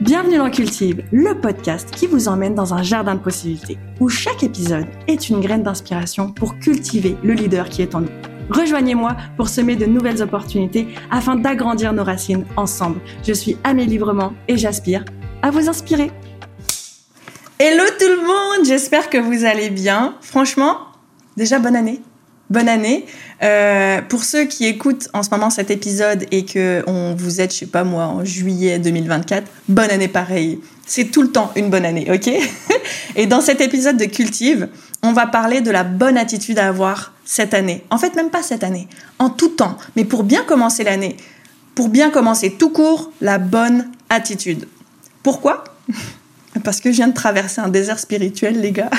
Bienvenue dans Cultive, le podcast qui vous emmène dans un jardin de possibilités, où chaque épisode est une graine d'inspiration pour cultiver le leader qui est en nous. Rejoignez-moi pour semer de nouvelles opportunités afin d'agrandir nos racines ensemble. Je suis Amélie Librement et j'aspire à vous inspirer. Hello tout le monde, j'espère que vous allez bien. Franchement, déjà bonne année bonne année. Euh, pour ceux qui écoutent en ce moment cet épisode et que on vous êtes, je sais pas moi, en juillet 2024, bonne année pareil. C'est tout le temps une bonne année, ok? Et dans cet épisode de Cultive, on va parler de la bonne attitude à avoir cette année. En fait, même pas cette année, en tout temps. Mais pour bien commencer l'année, pour bien commencer tout court, la bonne attitude. Pourquoi? Parce que je viens de traverser un désert spirituel, les gars.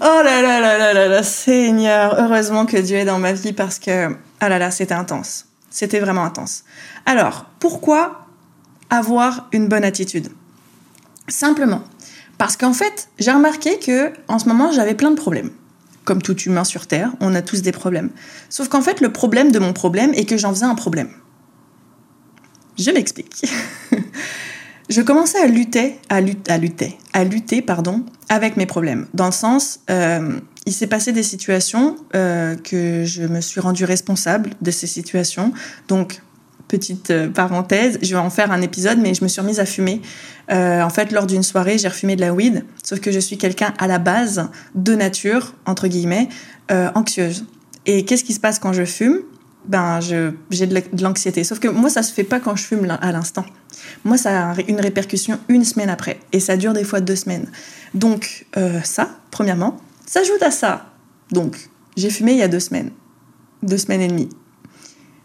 Oh là là là là là là, Seigneur, heureusement que Dieu est dans ma vie parce que, ah là là, c'était intense. C'était vraiment intense. Alors, pourquoi avoir une bonne attitude? Simplement, parce qu'en fait, j'ai remarqué que en ce moment, j'avais plein de problèmes. Comme tout humain sur Terre, on a tous des problèmes. Sauf qu'en fait, le problème de mon problème est que j'en faisais un problème. Je m'explique. je commençais à lutter, à lutter, à lutter, à lutter, pardon, avec mes problèmes. Dans le sens, euh, il s'est passé des situations euh, que je me suis rendue responsable de ces situations. Donc, petite euh, parenthèse, je vais en faire un épisode, mais je me suis remise à fumer. en fait, lors d'une soirée, j'ai refumé de la weed, sauf que je suis quelqu'un à la base de nature, entre guillemets, anxieuse. Et qu'est-ce qui se passe quand je fume? Ben, j'ai de l'anxiété. Sauf que moi, ça se fait pas quand je fume à l'instant. Moi, ça a une répercussion une semaine après. Et ça dure des fois deux semaines. Donc, euh, ça, premièrement. S'ajoute à ça. Donc, j'ai fumé il y a deux semaines. Deux semaines et demie.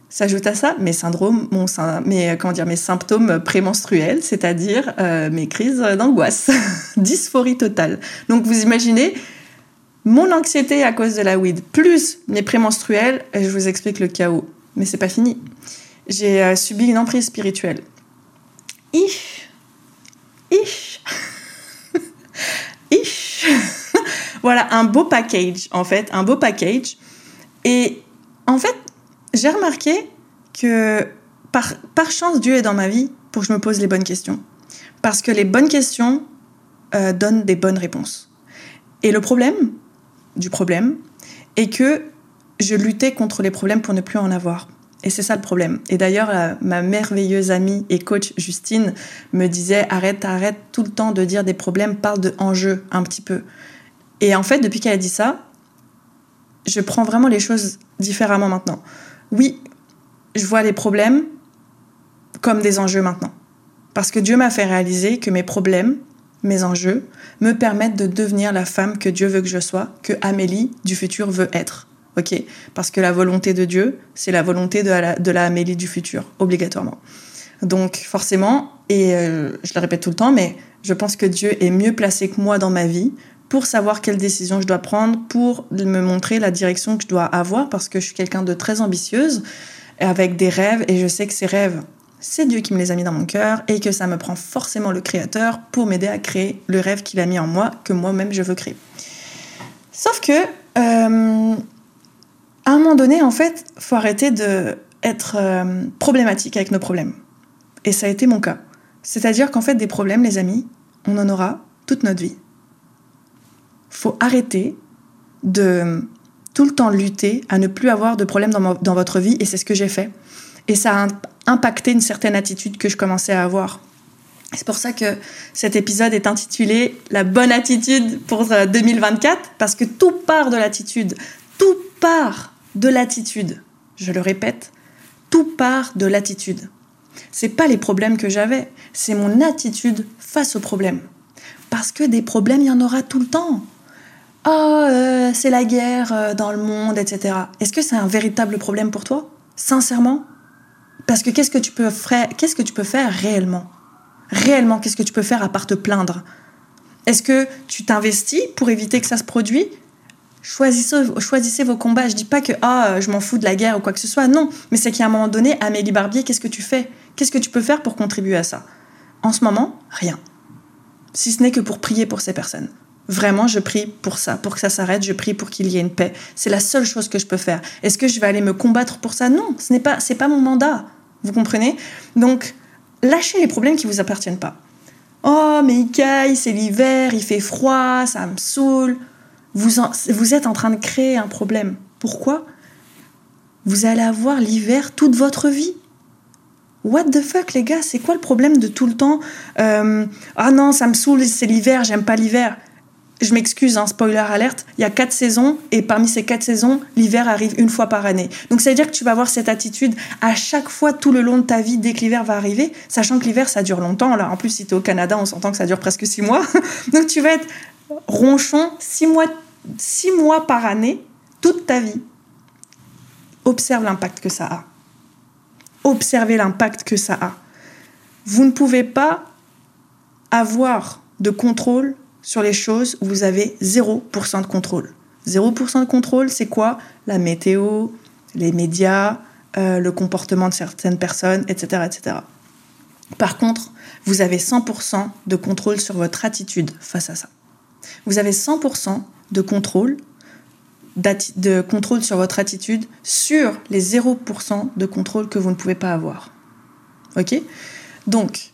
S'ajoute à ça mes syndromes, mon, mes, comment dire, mes symptômes prémenstruels, c'est-à-dire euh, mes crises d'angoisse. Dysphorie totale. Donc, vous imaginez, mon anxiété à cause de la weed, plus mes prémenstruels, je vous explique le chaos. Mais c'est pas fini. J'ai euh, subi une emprise spirituelle. Ich. Ich. Ich. voilà, un beau package, en fait, un beau package. Et en fait, j'ai remarqué que par, par chance, Dieu est dans ma vie pour que je me pose les bonnes questions. Parce que les bonnes questions euh, donnent des bonnes réponses. Et le problème, du problème et que je luttais contre les problèmes pour ne plus en avoir. Et c'est ça le problème. Et d'ailleurs, ma merveilleuse amie et coach Justine me disait arrête, arrête tout le temps de dire des problèmes, parle de enjeux un petit peu. Et en fait, depuis qu'elle a dit ça, je prends vraiment les choses différemment maintenant. Oui, je vois les problèmes comme des enjeux maintenant. Parce que Dieu m'a fait réaliser que mes problèmes, mes enjeux, me permettent de devenir la femme que Dieu veut que je sois, que Amélie du futur veut être. Ok? Parce que la volonté de Dieu, c'est la volonté de la, Amélie du futur, obligatoirement. Donc forcément, et euh, je le répète tout le temps, mais je pense que Dieu est mieux placé que moi dans ma vie pour savoir quelles décisions je dois prendre, pour me montrer la direction que je dois avoir, parce que je suis quelqu'un de très ambitieuse, avec des rêves, et je sais que ces rêves, c'est Dieu qui me les a mis dans mon cœur et que ça me prend forcément le Créateur pour m'aider à créer le rêve qu'il a mis en moi, que moi-même je veux créer. Sauf que, euh, à un moment donné, en fait, faut arrêter d'être être euh, problématique avec nos problèmes. Et ça a été mon cas. C'est-à-dire qu'en fait, des problèmes, les amis, on en aura toute notre vie. Faut arrêter de tout le temps lutter à ne plus avoir de problèmes dans, dans votre vie, et c'est ce que j'ai fait. Et ça a impacté une certaine attitude que je commençais à avoir. C'est pour ça que cet épisode est intitulé La bonne attitude pour 2024, euh, parce que tout part de l'attitude. Tout part de l'attitude. Je le répète, tout part de l'attitude. C'est pas les problèmes que j'avais, c'est mon attitude face aux problèmes. Parce que des problèmes, il y en aura tout le temps. Oh, euh, c'est la guerre euh, dans le monde, etc. Est-ce que c'est un véritable problème pour toi? Sincèrement? Parce que qu'est-ce que tu peux faire, qu'est-ce que tu peux faire réellement? Réellement, qu'est-ce que tu peux faire à part te plaindre? Est-ce que tu t'investis pour éviter que ça se produise Choisissez, vos combats. Je dis pas que ah, je m'en fous de la guerre ou quoi que ce soit. Non, mais c'est qu'à un moment donné, Amélie Barbier, qu'est-ce que tu fais? Qu'est-ce que tu peux faire pour contribuer à ça? En ce moment, rien. Si ce n'est que pour prier pour ces personnes. Vraiment, je prie pour ça, pour que ça s'arrête. Je prie pour qu'il y ait une paix. C'est la seule chose que je peux faire. Est-ce que je vais aller me combattre pour ça? Non, ce n'est pas, pas mon mandat. Vous comprenez? Donc, lâchez les problèmes qui vous appartiennent pas. Oh, mais il c'est l'hiver, il fait froid, ça me saoule. Vous, vous êtes en train de créer un problème. Pourquoi? Vous allez avoir l'hiver toute votre vie. What the fuck, les gars? C'est quoi le problème de tout le temps? Euh, Ah non, ça me saoule, c'est l'hiver, j'aime pas l'hiver je m'excuse, hein, spoiler alerte, il y a quatre saisons et parmi ces quatre saisons, l'hiver arrive une fois par année. Donc ça veut dire que tu vas avoir cette attitude à chaque fois tout le long de ta vie dès que l'hiver va arriver, sachant que l'hiver ça dure longtemps. Là, en plus, si tu es au Canada, on s'entend que ça dure presque six mois. Donc tu vas être ronchon six mois, six mois par année, toute ta vie. Observe l'impact que ça a. Observez l'impact que ça a. Vous ne pouvez pas avoir de contrôle sur les choses où vous avez 0% de contrôle. 0% de contrôle, c'est quoi? La météo, les médias, euh, le comportement de certaines personnes, etc., etc. Par contre, vous avez 100% de contrôle sur votre attitude face à ça. Vous avez 100% de contrôle, de contrôle sur votre attitude sur les 0% de contrôle que vous ne pouvez pas avoir. Ok? Donc,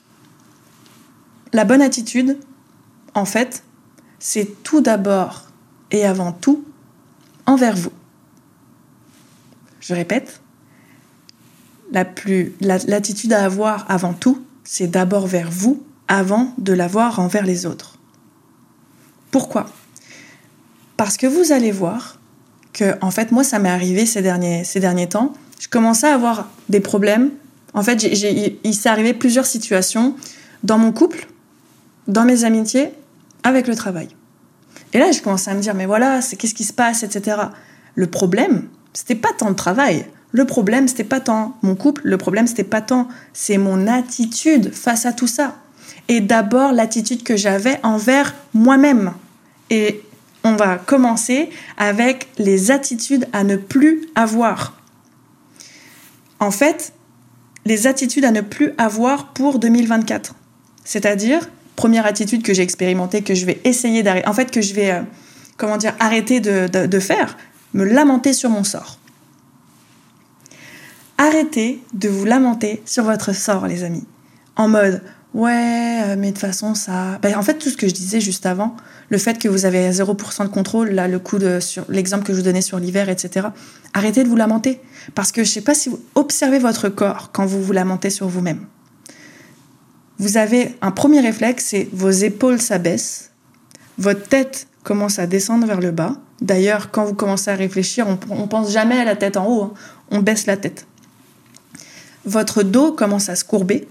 la bonne attitude, en fait, c'est tout d'abord et avant tout envers vous. Je répète, l'attitude à avoir avant tout, c'est d'abord vers vous avant de l'avoir envers les autres. Pourquoi? Parce que vous allez voir que, en fait, moi, ça m'est arrivé ces derniers, ces derniers temps. Je commençais à avoir des problèmes. En fait, il s'est arrivé plusieurs situations dans mon couple, dans mes amitiés avec le travail. Et là, je commençais à me dire, mais voilà, c'est qu'est-ce qui se passe, etc. Le problème, c'était pas tant le travail. Le problème, c'était pas tant mon couple. Le problème, c'était pas tant, c'est mon attitude face à tout ça. Et d'abord, l'attitude que j'avais envers moi-même. Et on va commencer avec les attitudes à ne plus avoir. En fait, les attitudes à ne plus avoir pour 2024. C'est-à-dire, première attitude que j'ai expérimentée, que je vais essayer d'arrêter, en fait, que je vais, euh, comment dire, arrêter de, faire, me lamenter sur mon sort. Arrêtez de vous lamenter sur votre sort, les amis. En mode, ouais, euh, mais de toute façon, ça. Ben, en fait, tout ce que je disais juste avant, le fait que vous avez 0% de contrôle, là, le coup de. sur l'exemple que je vous donnais sur l'hiver, etc. Arrêtez de vous lamenter. Parce que je sais pas si vous observez votre corps quand vous vous lamentez sur vous-même vous avez un premier réflexe, c'est vos épaules s'abaissent, votre tête commence à descendre vers le bas. D'ailleurs, quand vous commencez à réfléchir, on, ne pense jamais à la tête en haut, hein. on baisse la tête. Votre dos commence à se courber.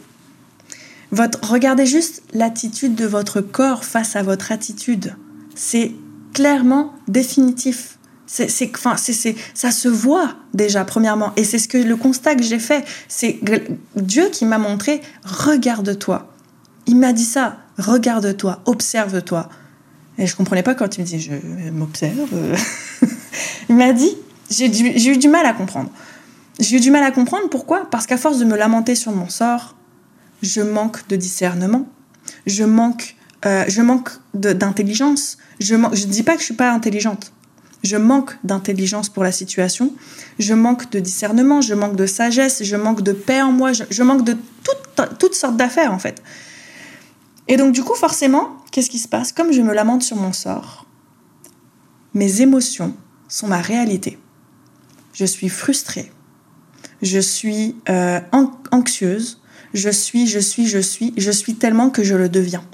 Votre, regardez juste l'attitude de votre corps face à votre attitude. C'est clairement définitif. C'est, enfin, c'est, ça se voit déjà, premièrement. Et c'est ce que le constat que j'ai fait. C'est Dieu qui m'a montré, regarde-toi. Il m'a dit ça, regarde-toi, observe-toi. Et je comprenais pas quand il me dit, je m'observe. il m'a dit, j'ai, j'ai eu du mal à comprendre. J'ai eu du mal à comprendre pourquoi? Parce qu'à force de me lamenter sur mon sort, je manque de discernement. Je manque, euh, je manque d'intelligence. Je ne dis pas que je suis pas intelligente je manque d'intelligence pour la situation, je manque de discernement, je manque de sagesse, je manque de paix en moi, je, manque de toutes sortes d'affaires en fait. Et donc du coup, forcément, qu'est-ce qui se passe? Comme je me lamente sur mon sort, mes émotions sont ma réalité. Je suis frustrée, je suis euh, anxieuse, je suis, je suis, je suis, je suis tellement que je le deviens.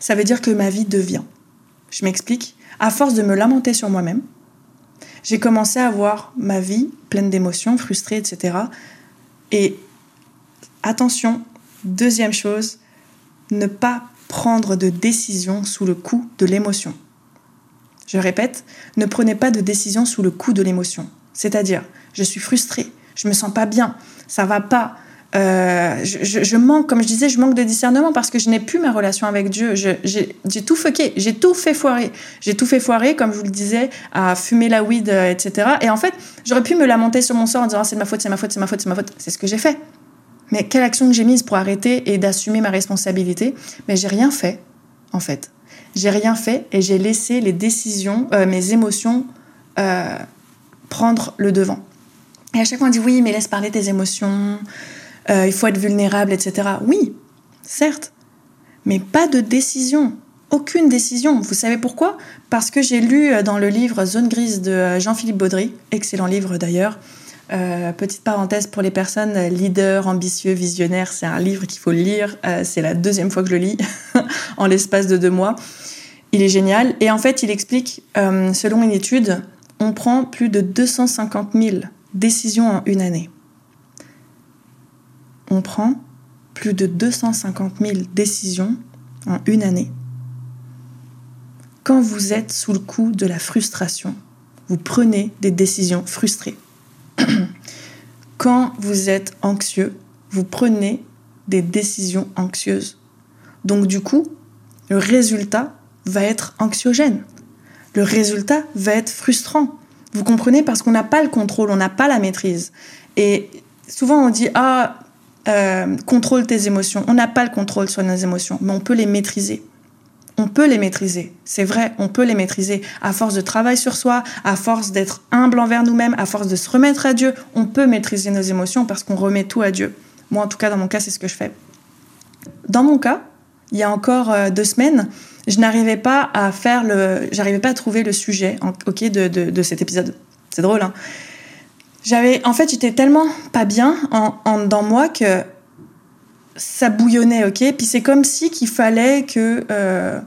Ça veut dire que ma vie devient. Je m'explique? À force de me lamenter sur moi-même, j'ai commencé à voir ma vie pleine d'émotions, frustrée, etc. Et attention, deuxième chose, ne pas prendre de décision sous le coup de l'émotion. Je répète, ne prenez pas de décision sous le coup de l'émotion. C'est-à-dire, je suis frustrée, je me sens pas bien, ça va pas, euh, je, manque, comme je disais, je manque de discernement parce que je n'ai plus ma relation avec Dieu. J'ai tout fucké, j'ai tout fait foirer. J'ai tout fait foirer, comme je vous le disais, à fumer la weed, euh, etc. Et en fait, j'aurais pu me lamenter sur mon sort en disant c'est ma faute, c'est ma faute, c'est ma faute, c'est ma faute. C'est ce que j'ai fait. Mais quelle action que j'ai mise pour arrêter et d'assumer ma responsabilité Mais j'ai rien fait, en fait. J'ai rien fait et j'ai laissé les décisions, euh, mes émotions prendre le devant. Et à chaque fois, on dit oui, mais laisse parler tes émotions. Euh, il faut être vulnérable, etc. Oui, certes, mais pas de décision. Aucune décision. Vous savez pourquoi? Parce que j'ai lu euh, dans le livre Zone grise de euh, Jean-Philippe Baudry, excellent livre d'ailleurs. petite parenthèse pour les personnes leaders, ambitieux, visionnaires, c'est un livre qu'il faut lire. c'est la deuxième fois que je le lis en l'espace de deux mois. Il est génial. Et en fait, il explique, selon une étude, on prend plus de 250 000 décisions en une année. On prend plus de 250 000 décisions en une année. Quand vous êtes sous le coup de la frustration, vous prenez des décisions frustrées. Quand vous êtes anxieux, vous prenez des décisions anxieuses. Donc du coup, le résultat va être anxiogène. Le résultat va être frustrant. Vous comprenez? Parce qu'on n'a pas le contrôle, on n'a pas la maîtrise. Et souvent on dit Ah, euh, contrôle tes émotions. On n'a pas le contrôle sur nos émotions, mais on peut les maîtriser. On peut les maîtriser, c'est vrai, on peut les maîtriser. À force de travail sur soi, à force d'être humble envers nous-mêmes, à force de se remettre à Dieu, on peut maîtriser nos émotions parce qu'on remet tout à Dieu. Moi, en tout cas, dans mon cas, c'est ce que je fais. Dans mon cas, il y a encore euh, deux semaines, je n'arrivais pas à faire le, j'arrivais pas à trouver le sujet, ok, de, de cet épisode. C'est drôle, hein j'avais, en fait, j'étais tellement pas bien en, dans moi que ça bouillonnait, ok? Puis c'est comme si qu'il fallait que, euh,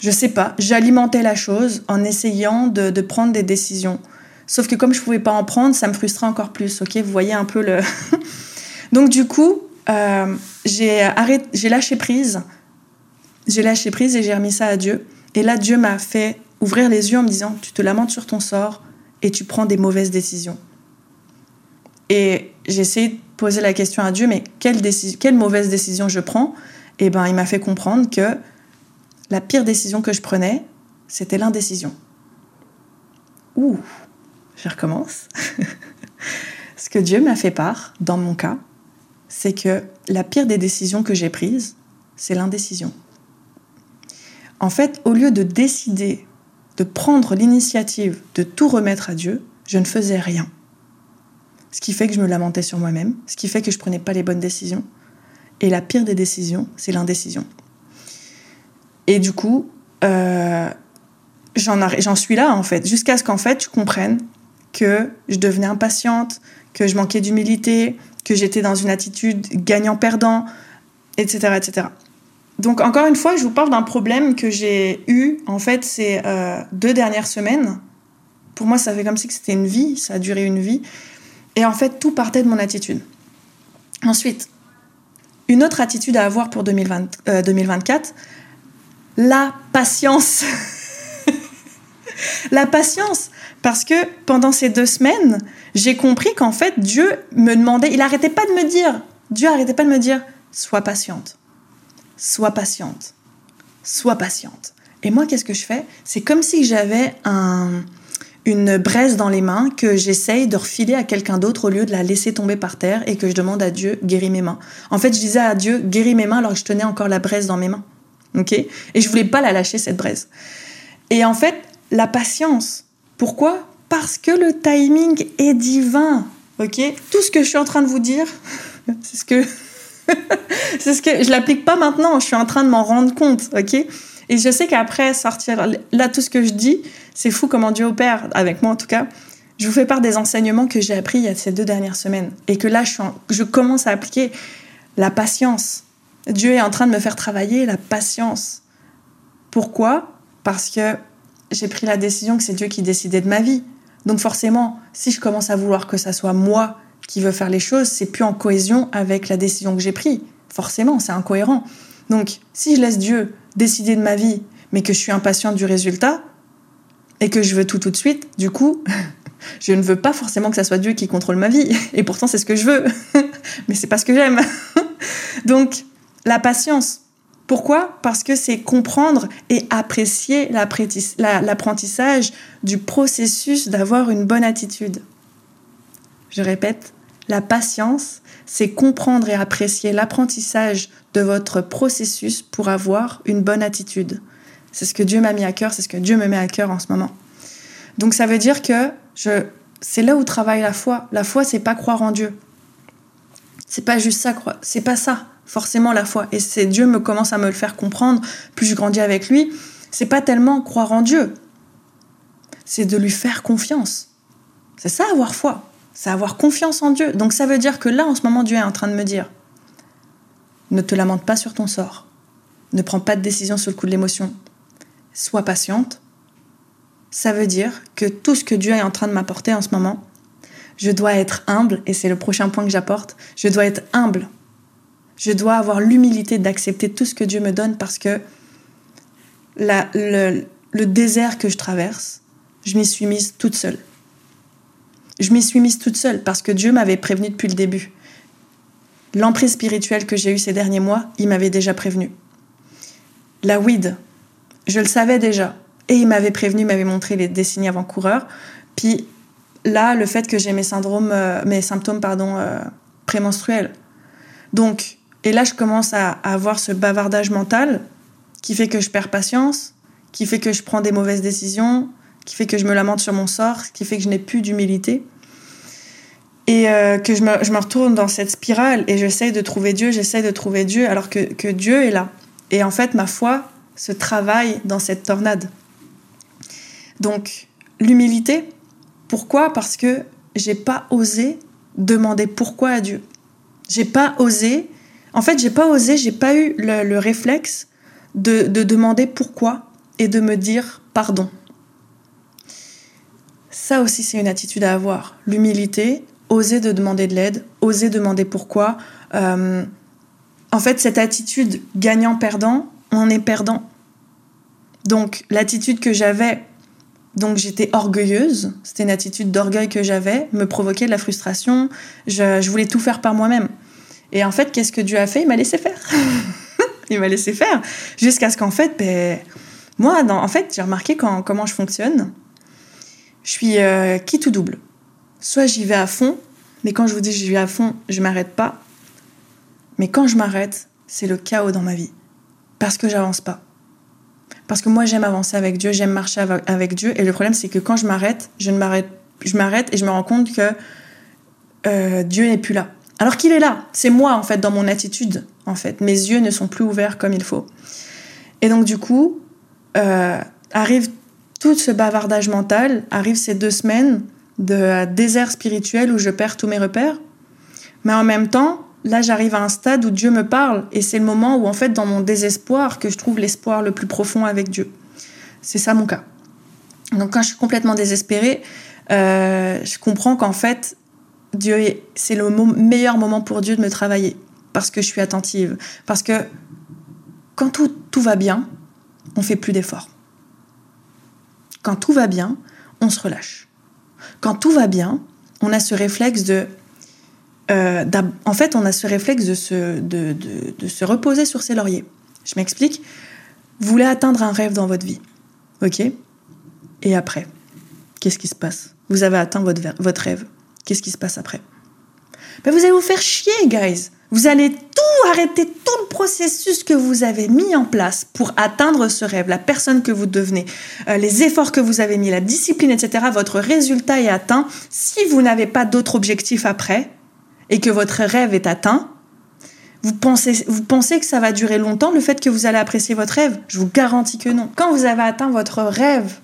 je sais pas, j'alimentais la chose en essayant de, prendre des décisions. Sauf que comme je pouvais pas en prendre, ça me frustrait encore plus, ok? Vous voyez un peu le. Donc du coup, euh, j'ai lâché prise. J'ai lâché prise et j'ai remis ça à Dieu. Et là, Dieu m'a fait ouvrir les yeux en me disant, tu te lamentes sur ton sort et tu prends des mauvaises décisions. Et j'ai essayé de poser la question à Dieu, mais quelle, mauvaise décision je prends? Et eh ben, il m'a fait comprendre que la pire décision que je prenais, c'était l'indécision. Ouh, je recommence. Ce que Dieu m'a fait part, dans mon cas, c'est que la pire des décisions que j'ai prises, c'est l'indécision. En fait, au lieu de décider, de prendre l'initiative de tout remettre à Dieu, je ne faisais rien ce qui fait que je me lamentais sur moi-même, ce qui fait que je prenais pas les bonnes décisions. Et la pire des décisions, c'est l'indécision. Et du coup, euh, j'en suis là en fait, jusqu'à ce qu'en fait je comprenne que je devenais impatiente, que je manquais d'humilité, que j'étais dans une attitude gagnant-perdant, etc., etc. Donc encore une fois, je vous parle d'un problème que j'ai eu en fait ces euh, deux dernières semaines. Pour moi, ça fait comme si c'était une vie, ça a duré une vie. Et en fait, tout partait de mon attitude. Ensuite, une autre attitude à avoir pour 2020, 2024, euh, la patience. la patience. Parce que pendant ces deux semaines, j'ai compris qu'en fait, Dieu me demandait, il n'arrêtait pas de me dire, Dieu n'arrêtait pas de me dire, sois patiente, sois patiente, sois patiente. Et moi, qu'est-ce que je fais? C'est comme si j'avais un, une braise dans les mains que j'essaye de refiler à quelqu'un d'autre au lieu de la laisser tomber par terre et que je demande à Dieu guéris mes mains. En fait, je disais à Dieu guéris mes mains alors que je tenais encore la braise dans mes mains. OK? Et je voulais pas la lâcher cette braise. Et en fait, la patience. Pourquoi? Parce que le timing est divin. OK? Tout ce que je suis en train de vous dire, c'est ce que c'est ce que je l'applique pas maintenant, je suis en train de m'en rendre compte, OK? Et je sais qu'après sortir, là, tout ce que je dis, c'est fou comment Dieu opère, avec moi en tout cas. Je vous fais part des enseignements que j'ai appris il y a ces deux dernières semaines et que là, je, commence à appliquer la patience. Dieu est en train de me faire travailler la patience. Pourquoi? Parce que j'ai pris la décision que c'est Dieu qui décidait de ma vie. Donc forcément, si je commence à vouloir que ça soit moi qui veux faire les choses, c'est plus en cohésion avec la décision que j'ai prise. Forcément, c'est incohérent. Donc, si je laisse Dieu décider de ma vie, mais que je suis impatiente du résultat et que je veux tout tout de suite, du coup, je ne veux pas forcément que ça soit Dieu qui contrôle ma vie. Et pourtant, c'est ce que je veux. mais c'est pas ce que j'aime. Donc, la patience. Pourquoi? Parce que c'est comprendre et apprécier l'apprentissage du processus d'avoir une bonne attitude. Je répète, la patience, c'est comprendre et apprécier l'apprentissage de votre processus pour avoir une bonne attitude. C'est ce que Dieu m'a mis à cœur, c'est ce que Dieu me met à cœur en ce moment. Donc ça veut dire que je, c'est là où travaille la foi. La foi, c'est pas croire en Dieu. C'est pas juste ça. C'est pas ça, forcément, la foi. Et c'est Dieu me commence à me le faire comprendre, plus je grandis avec lui. C'est pas tellement croire en Dieu, c'est de lui faire confiance. C'est ça, avoir foi. C'est avoir confiance en Dieu. Donc ça veut dire que là, en ce moment, Dieu est en train de me dire, ne te lamente pas sur ton sort. Ne prends pas de décision sur le coup de l'émotion. Sois patiente. Ça veut dire que tout ce que Dieu est en train de m'apporter en ce moment, je dois être humble, et c'est le prochain point que j'apporte, je dois être humble. Je dois avoir l'humilité d'accepter tout ce que Dieu me donne parce que le, désert que je traverse, je m'y suis mise toute seule. Je m'y suis mise toute seule parce que Dieu m'avait prévenu depuis le début. L'emprise spirituelle que j'ai eue ces derniers mois, il m'avait déjà prévenu. La weed, je le savais déjà. Et il m'avait prévenu, m'avait montré les, signes avant-coureurs. Puis là, le fait que j'ai mes syndromes, euh, mes symptômes pardon, euh, prémenstruels. Donc, et là, je commence à, avoir ce bavardage mental qui fait que je perds patience, qui fait que je prends des mauvaises décisions, qui fait que je me lamente sur mon sort, qui fait que je n'ai plus d'humilité. Et euh, que je me, je me, retourne dans cette spirale et j'essaye de trouver Dieu, j'essaye de trouver Dieu alors que, que Dieu est là. Et en fait, ma foi se travaille dans cette tornade. Donc, l'humilité, pourquoi? Parce que j'ai pas osé demander pourquoi à Dieu. J'ai pas osé. En fait, j'ai pas osé, j'ai pas eu le, réflexe de, de, demander pourquoi et de me dire pardon. Ça aussi, c'est une attitude à avoir. L'humilité, oser de demander de l'aide, oser demander pourquoi. Euh, en fait, cette attitude gagnant-perdant, on est perdant. Donc, l'attitude que j'avais donc j'étais orgueilleuse, c'était une attitude d'orgueil que j'avais, me provoquait de la frustration, je, voulais tout faire par moi-même. Et en fait, qu'est-ce que Dieu a fait? Il m'a laissé faire. il m'a laissé faire. Jusqu'à ce qu'en fait, ben, moi, en fait, j'ai remarqué comment je fonctionne. Je suis euh, qui tout double. Soit j'y vais à fond, mais quand je vous dis j'y vais à fond, je m'arrête pas. Mais quand je m'arrête, c'est le chaos dans ma vie. Parce que j'avance pas. Parce que moi, j'aime avancer avec Dieu, j'aime marcher avec Dieu. Et le problème, c'est que quand je m'arrête, je ne m'arrête, je m'arrête et je me rends compte que euh, Dieu n'est plus là. Alors qu'il est là. C'est moi, en fait, dans mon attitude, en fait. Mes yeux ne sont plus ouverts comme il faut. Et donc, du coup, euh, arrive tout ce bavardage mental, arrive ces deux semaines de désert spirituel où je perds tous mes repères. Mais en même temps, là j'arrive à un stade où Dieu me parle et c'est le moment où en fait dans mon désespoir que je trouve l'espoir le plus profond avec Dieu. C'est ça mon cas. Donc quand je suis complètement désespérée, euh, je comprends qu'en fait Dieu c'est le meilleur moment pour Dieu de me travailler parce que je suis attentive, parce que quand tout, tout va bien, on fait plus d'efforts. Quand tout va bien, on se relâche. Quand tout va bien, on a ce réflexe de euh, en fait, on a ce réflexe de se, de, de, se reposer sur ses lauriers. Je m'explique. Vous voulez atteindre un rêve dans votre vie. OK Et après, qu'est-ce qui se passe? Vous avez atteint votre, votre rêve. Qu'est-ce qui se passe après? Ben, Vous allez vous faire chier, guys. Vous allez tout arrêter, tout le processus que vous avez mis en place pour atteindre ce rêve, la personne que vous devenez, euh, les efforts que vous avez mis, la discipline, etc. Votre résultat est atteint. Si vous n'avez pas d'autre objectif après, et que votre rêve est atteint, vous pensez, vous pensez que ça va durer longtemps, le fait que vous allez apprécier votre rêve? Je vous garantis que non. Quand vous avez atteint votre rêve,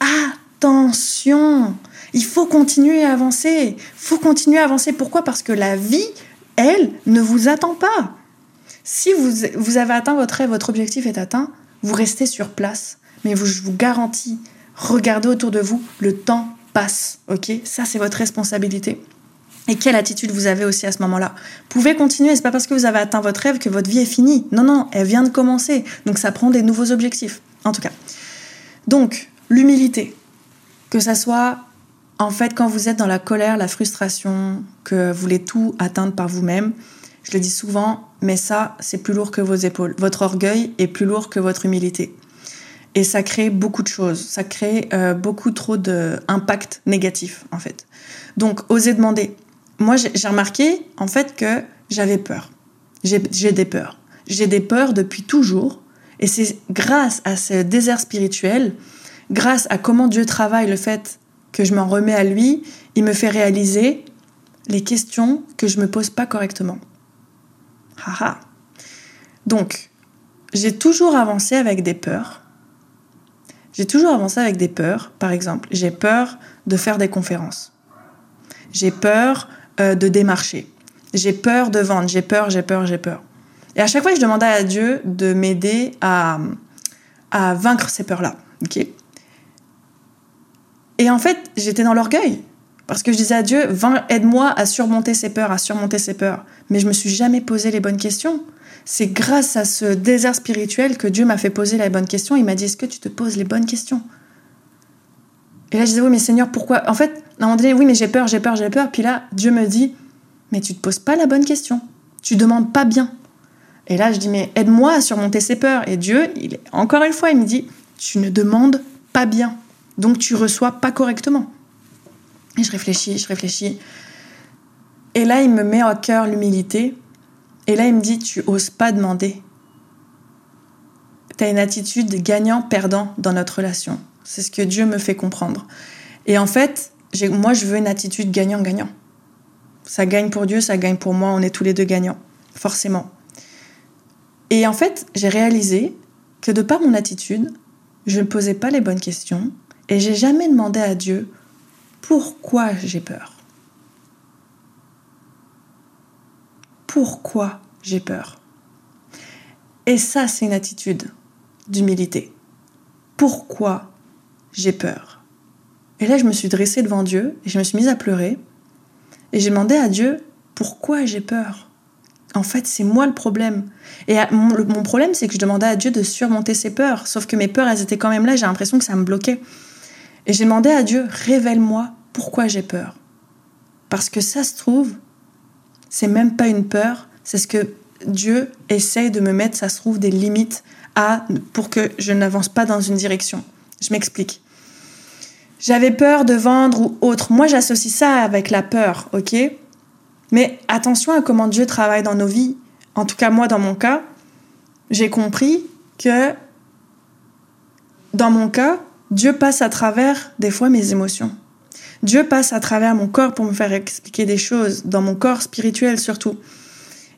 attention Il faut continuer à avancer. Il faut continuer à avancer. Pourquoi? Parce que la vie, elle, ne vous attend pas. Si vous, vous avez atteint votre rêve, votre objectif est atteint, vous restez sur place. Mais je vous garantis, regardez autour de vous, le temps passe. Ok? Ça, c'est votre responsabilité et quelle attitude vous avez aussi à ce moment-là? Pouvez continuer, c'est pas parce que vous avez atteint votre rêve que votre vie est finie. Non, non, elle vient de commencer. Donc ça prend des nouveaux objectifs, en tout cas. Donc, l'humilité, que ça soit en fait quand vous êtes dans la colère, la frustration, que vous voulez tout atteindre par vous-même, je le dis souvent, mais ça, c'est plus lourd que vos épaules. Votre orgueil est plus lourd que votre humilité. Et ça crée beaucoup de choses. Ça crée euh, beaucoup trop d'impact négatif, en fait. Donc, osez demander moi, j'ai remarqué en fait que j'avais peur. J'ai des peurs. J'ai des peurs depuis toujours. Et c'est grâce à ce désert spirituel, grâce à comment Dieu travaille le fait que je m'en remets à lui, il me fait réaliser les questions que je me pose pas correctement. Haha. Donc, j'ai toujours avancé avec des peurs. J'ai toujours avancé avec des peurs. Par exemple, j'ai peur de faire des conférences. J'ai peur euh, de démarcher. J'ai peur de vendre. J'ai peur, j'ai peur, j'ai peur. Et à chaque fois, je demandais à Dieu de m'aider à, à vaincre ces peurs-là. ok? Et en fait, j'étais dans l'orgueil. Parce que je disais à Dieu, aide-moi à surmonter ces peurs, à surmonter ces peurs. Mais je me suis jamais posé les bonnes questions. C'est grâce à ce désert spirituel que Dieu m'a fait poser les bonnes questions. Il m'a dit, est-ce que tu te poses les bonnes questions? Et là, je disais, oui, mais Seigneur, pourquoi? En fait, à un moment donné, oui, mais j'ai peur, j'ai peur, j'ai peur. Puis là, Dieu me dit, mais tu te poses pas la bonne question. Tu demandes pas bien. Et là, je dis, mais aide-moi à surmonter ces peurs. Et Dieu, il, encore une fois, il me dit, tu ne demandes pas bien. Donc tu reçois pas correctement. Et je réfléchis, je réfléchis. Et là, il me met à cœur l'humilité. Et là, il me dit, tu oses pas demander. Tu as une attitude gagnant-perdant dans notre relation. C'est ce que Dieu me fait comprendre. Et en fait, moi, je veux une attitude gagnant-gagnant. Ça gagne pour Dieu, ça gagne pour moi, on est tous les deux gagnants, forcément. Et en fait, j'ai réalisé que de par mon attitude, je ne posais pas les bonnes questions et j'ai jamais demandé à Dieu pourquoi j'ai peur. Pourquoi j'ai peur Et ça, c'est une attitude d'humilité. Pourquoi j'ai peur Et là, je me suis dressée devant Dieu et je me suis mise à pleurer. Et j'ai demandé à Dieu pourquoi j'ai peur. En fait, c'est moi le problème. Et mon problème, c'est que je demandais à Dieu de surmonter ses peurs. Sauf que mes peurs, elles étaient quand même là. J'ai l'impression que ça me bloquait. Et j'ai demandé à Dieu, révèle-moi pourquoi j'ai peur. Parce que ça se trouve, c'est même pas une peur, c'est ce que Dieu essaye de me mettre, ça se trouve, des limites à, pour que je n'avance pas dans une direction. Je m'explique. J'avais peur de vendre ou autre. Moi, j'associe ça avec la peur, ok? Mais attention à comment Dieu travaille dans nos vies. En tout cas, moi, dans mon cas, j'ai compris que dans mon cas, Dieu passe à travers des fois mes émotions. Dieu passe à travers mon corps pour me faire expliquer des choses, dans mon corps spirituel surtout.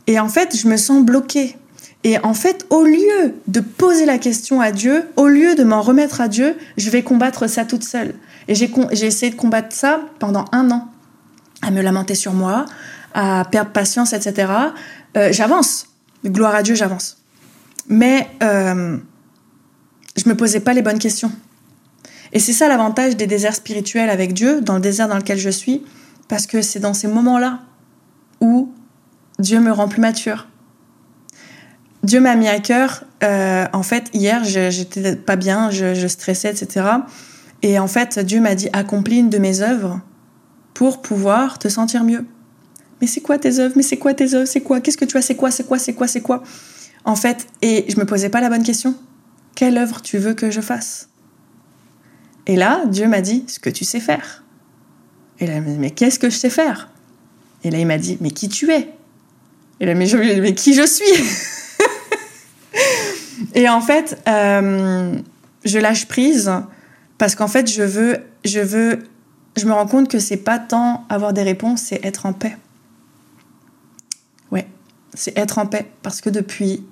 Et en fait, je me sens bloquée. Et en fait, au lieu de poser la question à Dieu, au lieu de m'en remettre à Dieu, je vais combattre ça toute seule. Et j'ai essayé de combattre ça pendant un an, à me lamenter sur moi, à perdre patience, etc. Euh, j'avance. Gloire à Dieu, j'avance. Mais euh, je me posais pas les bonnes questions. Et c'est ça l'avantage des déserts spirituels avec Dieu, dans le désert dans lequel je suis, parce que c'est dans ces moments-là où Dieu me rend plus mature. Dieu m'a mis à cœur, euh, en fait, hier, j'étais pas bien, je, stressais, etc. Et en fait, Dieu m'a dit, accomplis une de mes œuvres pour pouvoir te sentir mieux. Mais c'est quoi tes œuvres? Mais c'est quoi tes œuvres? C'est quoi? Qu'est-ce que tu as? C'est quoi? C'est quoi? C'est quoi? C'est quoi? En fait, et je me posais pas la bonne question. Quelle œuvre tu veux que je fasse? Et là, Dieu m'a dit ce que tu sais faire. Et là, il m'a dit, mais qu'est-ce que je sais faire? Et là, il m'a dit, mais qui tu es? Et là, mais, je, mais qui je suis? Et en fait, euh, je lâche prise parce qu'en fait, je veux, je veux, je me rends compte que c'est pas tant avoir des réponses, c'est être en paix. Ouais, c'est être en paix parce que depuis,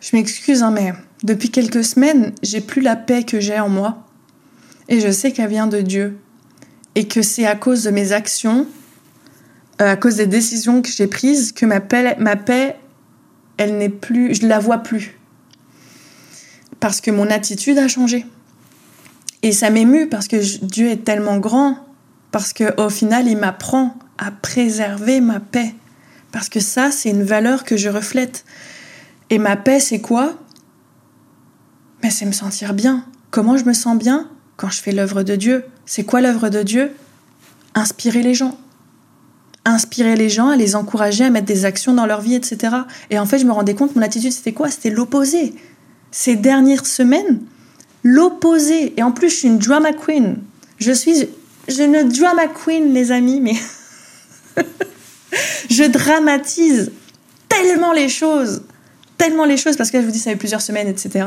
je m'excuse, hein, mais depuis quelques semaines, j'ai plus la paix que j'ai en moi. Et je sais qu'elle vient de Dieu. Et que c'est à cause de mes actions, euh, à cause des décisions que j'ai prises, que ma paix, ma paix elle n'est plus, je ne la vois plus. Parce que mon attitude a changé. Et ça m'émue parce que Dieu est tellement grand, parce qu'au final, il m'apprend à préserver ma paix. Parce que ça, c'est une valeur que je reflète. Et ma paix, c'est quoi? Mais c'est me sentir bien. Comment je me sens bien? Quand je fais l'œuvre de Dieu. C'est quoi l'œuvre de Dieu? Inspirer les gens. Inspirer les gens, à les encourager à mettre des actions dans leur vie, etc. Et en fait, je me rendais compte, mon attitude, c'était quoi? C'était l'opposé. Ces dernières semaines, l'opposé. Et en plus, je suis une drama queen. Je suis une drama queen, les amis, mais je dramatise tellement les choses tellement les choses parce que je vous dis ça fait plusieurs semaines etc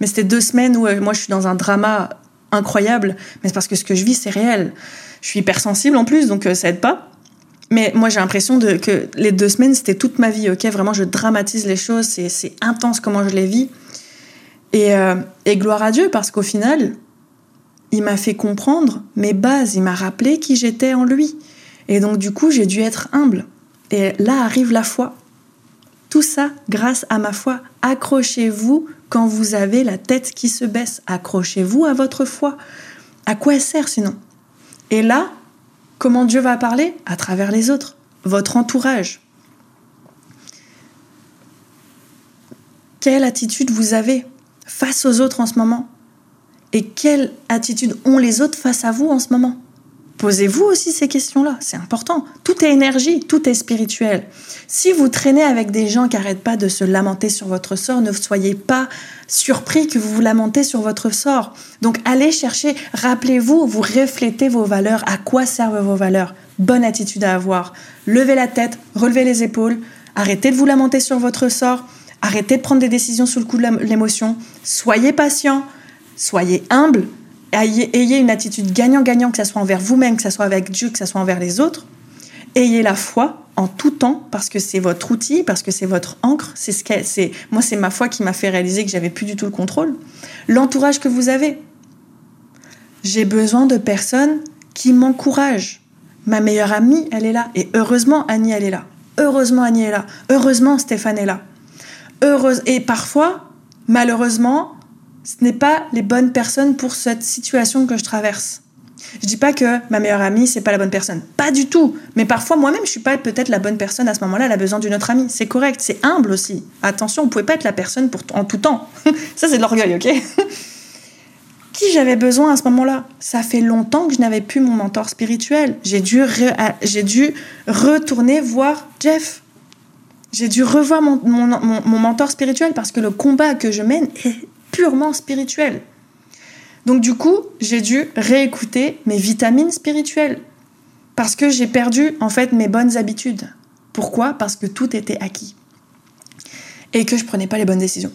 mais c'était deux semaines où euh, moi je suis dans un drama incroyable, mais c'est parce que ce que je vis, c'est réel. Je suis hypersensible en plus, donc euh, ça aide pas. Mais moi, j'ai l'impression que les deux semaines, c'était toute ma vie, ok? Vraiment, je dramatise les choses, c'est intense comment je les vis. Et, euh, et gloire à Dieu, parce qu'au final, il m'a fait comprendre mes bases, il m'a rappelé qui j'étais en lui. Et donc, du coup, j'ai dû être humble. Et là arrive la foi. Tout ça grâce à ma foi. Accrochez-vous quand vous avez la tête qui se baisse. Accrochez-vous à votre foi. À quoi elle sert sinon? Et là, comment Dieu va parler? À travers les autres, votre entourage. Quelle attitude vous avez face aux autres en ce moment? Et quelle attitude ont les autres face à vous en ce moment? Posez-vous aussi ces questions-là, c'est important. Tout est énergie, tout est spirituel. Si vous traînez avec des gens qui n'arrêtent pas de se lamenter sur votre sort, ne soyez pas surpris que vous vous lamentez sur votre sort. Donc allez chercher, rappelez-vous, vous reflétez vos valeurs, à quoi servent vos valeurs? Bonne attitude à avoir. Levez la tête, relevez les épaules, arrêtez de vous lamenter sur votre sort, arrêtez de prendre des décisions sous le coup de l'émotion, soyez patient, soyez humble, ayez, une attitude gagnant-gagnant, que ce soit envers vous-même, que ce soit avec Dieu, que ce soit envers les autres. Ayez la foi en tout temps parce que c'est votre outil, parce que c'est votre encre. C'est ce c'est moi, c'est ma foi qui m'a fait réaliser que j'avais plus du tout le contrôle. L'entourage que vous avez. J'ai besoin de personnes qui m'encouragent. Ma meilleure amie, elle est là. Et heureusement, Annie, elle est là. Heureusement, Annie est là. Heureusement, Stéphane est là. Heureuse. Et parfois, malheureusement, ce n'est pas les bonnes personnes pour cette situation que je traverse. Je dis pas que ma meilleure amie c'est pas la bonne personne, pas du tout. Mais parfois moi-même je suis pas peut-être la bonne personne à ce moment-là. Elle a besoin d'une autre amie. C'est correct, c'est humble aussi. Attention, vous pouvez pas être la personne pour en tout temps. Ça c'est de l'orgueil, ok? Qui j'avais besoin à ce moment-là? Ça fait longtemps que je n'avais plus mon mentor spirituel. J'ai dû j'ai dû retourner voir Jeff. J'ai dû revoir mon, mon mentor spirituel parce que le combat que je mène est purement spirituel. Donc du coup, j'ai dû réécouter mes vitamines spirituelles parce que j'ai perdu en fait mes bonnes habitudes. Pourquoi? Parce que tout était acquis et que je prenais pas les bonnes décisions.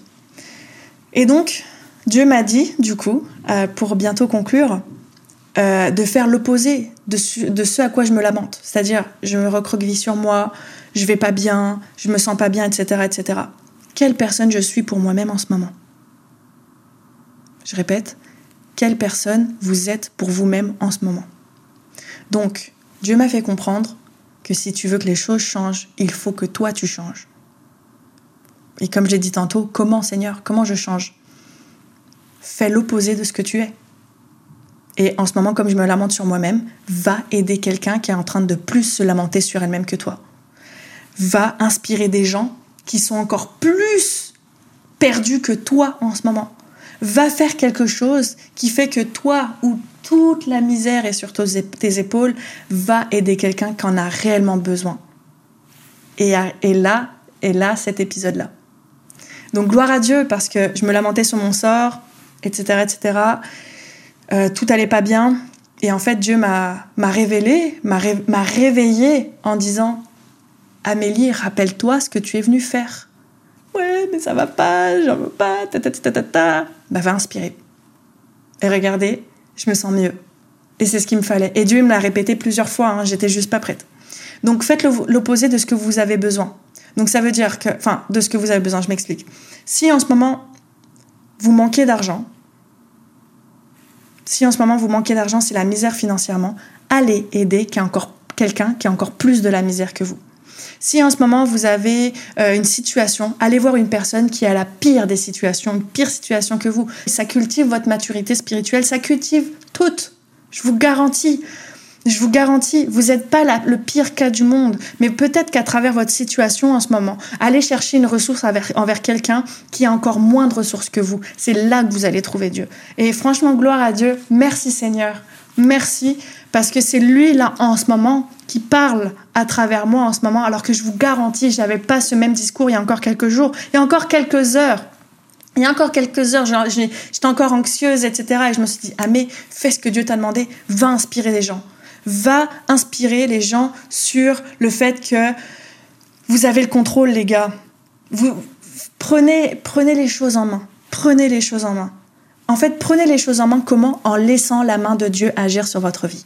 Et donc, Dieu m'a dit, du coup, euh, pour bientôt conclure, euh, de faire l'opposé de, ce à quoi je me lamente. C'est-à-dire, je me recroqueville sur moi, je vais pas bien, je me sens pas bien, etc., etc. Quelle personne je suis pour moi-même en ce moment? Je répète, quelle personne vous êtes pour vous-même en ce moment? Donc, Dieu m'a fait comprendre que si tu veux que les choses changent, il faut que toi tu changes. Et comme j'ai dit tantôt, comment Seigneur, comment je change? Fais l'opposé de ce que tu es. Et en ce moment, comme je me lamente sur moi-même, va aider quelqu'un qui est en train de plus se lamenter sur elle-même que toi. Va inspirer des gens qui sont encore plus perdus que toi en ce moment va faire quelque chose qui fait que toi, où toute la misère est sur tes épaules, va aider quelqu'un qui en a réellement besoin. Et, et là, et là, cet épisode-là. Donc gloire à Dieu parce que je me lamentais sur mon sort, etc., etc. Euh, tout allait pas bien. Et en fait, Dieu m'a révélé, m'a réveillé en disant Amélie, rappelle-toi ce que tu es venue faire ouais, mais ça va pas, j'en veux pas, ta ta ta ta ta. Bah, va inspirer. Et regardez, je me sens mieux. Et c'est ce qu'il me fallait. Et Dieu me l'a répété plusieurs fois, hein, j'étais juste pas prête. Donc faites l'opposé de ce que vous avez besoin. Donc ça veut dire que, enfin, de ce que vous avez besoin, je m'explique. Si en ce moment, vous manquez d'argent, si en ce moment vous manquez d'argent, c'est la misère financièrement, allez aider quelqu'un qui a encore plus de la misère que vous. Si en ce moment vous avez euh, une situation, allez voir une personne qui a la pire des situations, une pire situation que vous. Ça cultive votre maturité spirituelle, ça cultive toute. Je vous garantis. Je vous garantis, vous n'êtes pas le pire cas du monde, mais peut-être qu'à travers votre situation en ce moment, allez chercher une ressource envers, envers quelqu'un qui a encore moins de ressources que vous. C'est là que vous allez trouver Dieu. Et franchement, gloire à Dieu. Merci Seigneur. Merci parce que c'est lui là en ce moment qui parle à travers moi en ce moment, alors que je vous garantis, je n'avais pas ce même discours il y a encore quelques jours, il y a encore quelques heures. Il y a encore quelques heures, j'étais encore anxieuse, etc. Et je me suis dit, ah mais fais ce que Dieu t'a demandé, va inspirer les gens. Va inspirer les gens sur le fait que vous avez le contrôle, les gars. Vous prenez, prenez les choses en main. Prenez les choses en main. En fait, prenez les choses en main comment? En laissant la main de Dieu agir sur votre vie.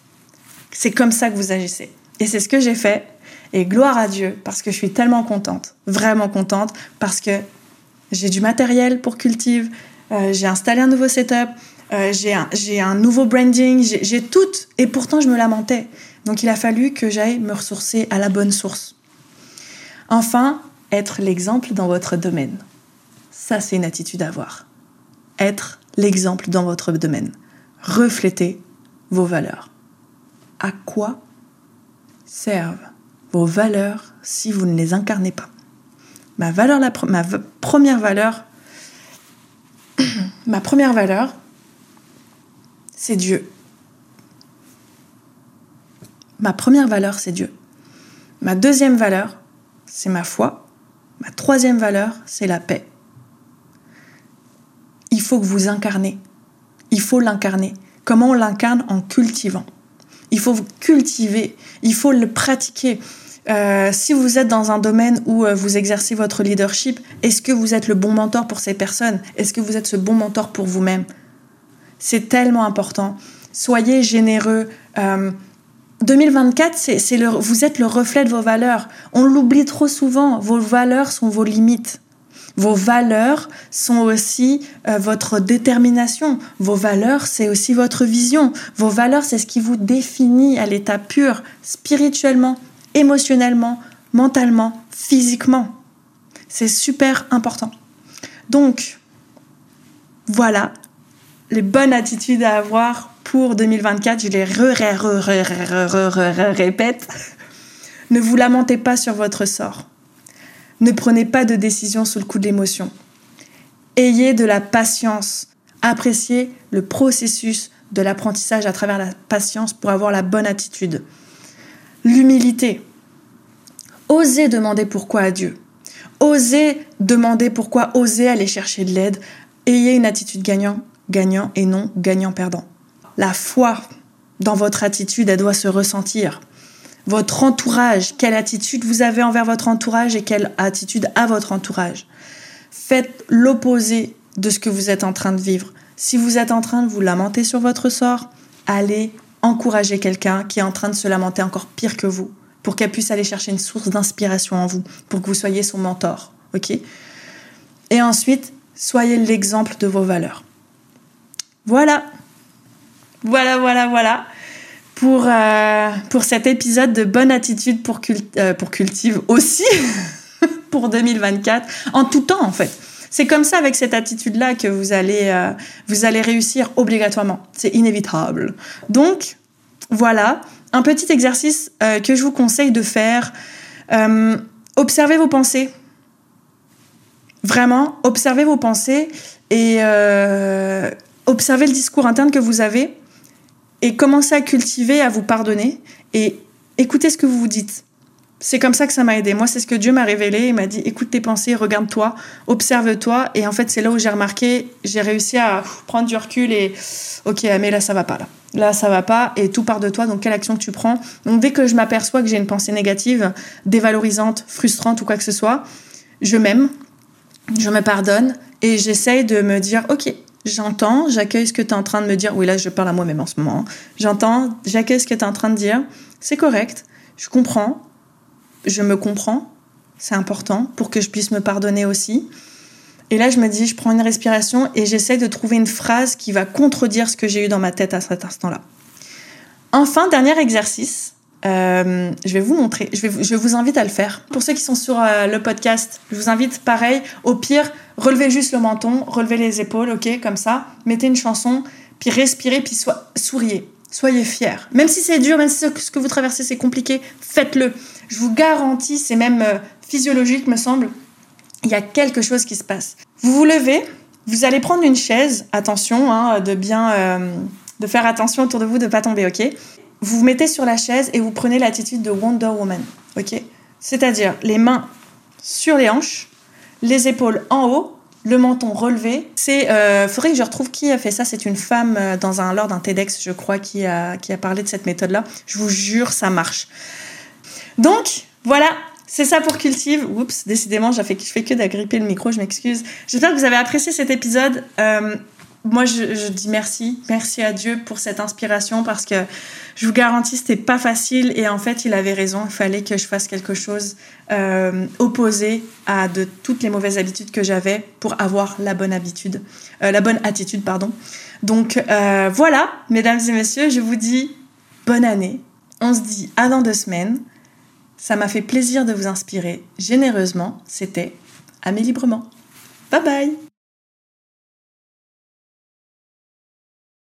C'est comme ça que vous agissez. Et c'est ce que j'ai fait. Et gloire à Dieu, parce que je suis tellement contente, vraiment contente, parce que j'ai du matériel pour cultive, euh, j'ai installé un nouveau setup, euh, j'ai un, un, nouveau branding, j'ai tout, et pourtant je me lamentais. Donc il a fallu que j'aille me ressourcer à la bonne source. Enfin, être l'exemple dans votre domaine. Ça, c'est une attitude à avoir. Être l'exemple dans votre domaine. Refléter vos valeurs. À quoi servent vos valeurs si vous ne les incarnez pas? Ma première valeur, ma première valeur, c'est Dieu. Ma première valeur, c'est Dieu. Ma deuxième valeur, c'est ma foi. Ma troisième valeur, c'est la paix. Il faut que vous incarnez. Il faut l'incarner. Comment on l'incarne? En cultivant. Il faut cultiver. Il faut le pratiquer. Euh, si vous êtes dans un domaine où euh, vous exercez votre leadership, est-ce que vous êtes le bon mentor pour ces personnes? Est-ce que vous êtes ce bon mentor pour vous-même? C'est tellement important. Soyez généreux. 2024, euh, c'est le, vous êtes le reflet de vos valeurs. On l'oublie trop souvent. Vos valeurs sont vos limites. Vos valeurs sont aussi votre détermination. Vos valeurs, c'est aussi votre vision. Vos valeurs, c'est ce qui vous définit à l'état pur, spirituellement, émotionnellement, mentalement, physiquement. C'est super important. Donc, voilà les bonnes attitudes à avoir pour 2024. Je les répète. Ne vous lamentez pas sur votre sort. Ne prenez pas de décision sous le coup de l'émotion. Ayez de la patience. Appréciez le processus de l'apprentissage à travers la patience pour avoir la bonne attitude. L'humilité. Osez demander pourquoi à Dieu. Osez demander pourquoi, osez aller chercher de l'aide. Ayez une attitude gagnant, gagnant et non gagnant-perdant. La foi dans votre attitude, elle doit se ressentir. Votre entourage, quelle attitude vous avez envers votre entourage et quelle attitude a votre entourage. Faites l'opposé de ce que vous êtes en train de vivre. Si vous êtes en train de vous lamenter sur votre sort, allez encourager quelqu'un qui est en train de se lamenter encore pire que vous pour qu'elle puisse aller chercher une source d'inspiration en vous, pour que vous soyez son mentor. OK? Et ensuite, soyez l'exemple de vos valeurs. Voilà. Voilà, voilà, voilà. Pour, euh, pour cet épisode de bonne attitude pour, euh, pour cultive aussi, pour 2024, en tout temps en fait. C'est comme ça avec cette attitude-là que vous allez, euh, vous allez réussir obligatoirement. C'est inévitable. Donc, voilà, un petit exercice euh, que je vous conseille de faire. Euh, observez vos pensées. Vraiment, observez vos pensées et euh, observez le discours interne que vous avez et commencez à cultiver, à vous pardonner et écoutez ce que vous vous dites. C'est comme ça que ça m'a aidé. Moi, c'est ce que Dieu m'a révélé. Il m'a dit écoute tes pensées, regarde-toi, observe-toi. Et en fait, c'est là où j'ai remarqué, j'ai réussi à prendre du recul et ok, mais là, ça va pas là là ça va pas et tout part de toi donc quelle action que tu prends donc dès que je m'aperçois que j'ai une pensée négative dévalorisante frustrante ou quoi que ce soit je m'aime je me pardonne et j'essaye de me dire ok j'entends j'accueille ce que tu es en train de me dire. Oui là je parle à moi-même en ce moment hein. j'entends j'accueille ce que tu es en train de dire. C'est correct. Je comprends. Je me comprends. C'est important pour que je puisse me pardonner aussi. Et là, je me dis, je prends une respiration et j'essaie de trouver une phrase qui va contredire ce que j'ai eu dans ma tête à cet instant-là. Enfin, dernier exercice, euh, je vais vous montrer, je, vous invite à le faire. Pour ceux qui sont sur euh, le podcast, je vous invite pareil, au pire, relevez juste le menton, relevez les épaules, ok, comme ça, mettez une chanson, puis respirez, puis souriez. Soyez fiers. Même si c'est dur, même si ce que vous traversez c'est compliqué, faites-le. Je vous garantis, c'est même euh, physiologique, me semble, il y a quelque chose qui se passe. Vous vous levez, vous allez prendre une chaise, attention, hein, de bien, de faire attention autour de vous, de ne pas tomber, ok Vous vous mettez sur la chaise et vous prenez l'attitude de Wonder Woman, ok? C'est-à-dire les mains sur les hanches, les épaules en haut, le menton relevé. C'est, euh, faudrait que je retrouve qui a fait ça. C'est une femme euh, dans un lors d'un TEDx, je crois, qui a qui a parlé de cette méthode-là. Je vous jure, ça marche. Donc voilà, c'est ça pour Cultive. Oups, décidément, je fais que d'agripper le micro, je m'excuse. J'espère que vous avez apprécié cet épisode. Euh, moi, je, dis merci, merci à Dieu pour cette inspiration parce que je vous garantis, c'était pas facile et en fait, il avait raison. Il fallait que je fasse quelque chose euh, opposé à de toutes les mauvaises habitudes que j'avais pour avoir la bonne habitude, euh, la bonne attitude, pardon. Donc euh, voilà, mesdames et messieurs, je vous dis bonne année. On se dit à dans deux semaines. Ça m'a fait plaisir de vous inspirer généreusement. C'était Amélie librement. Bye bye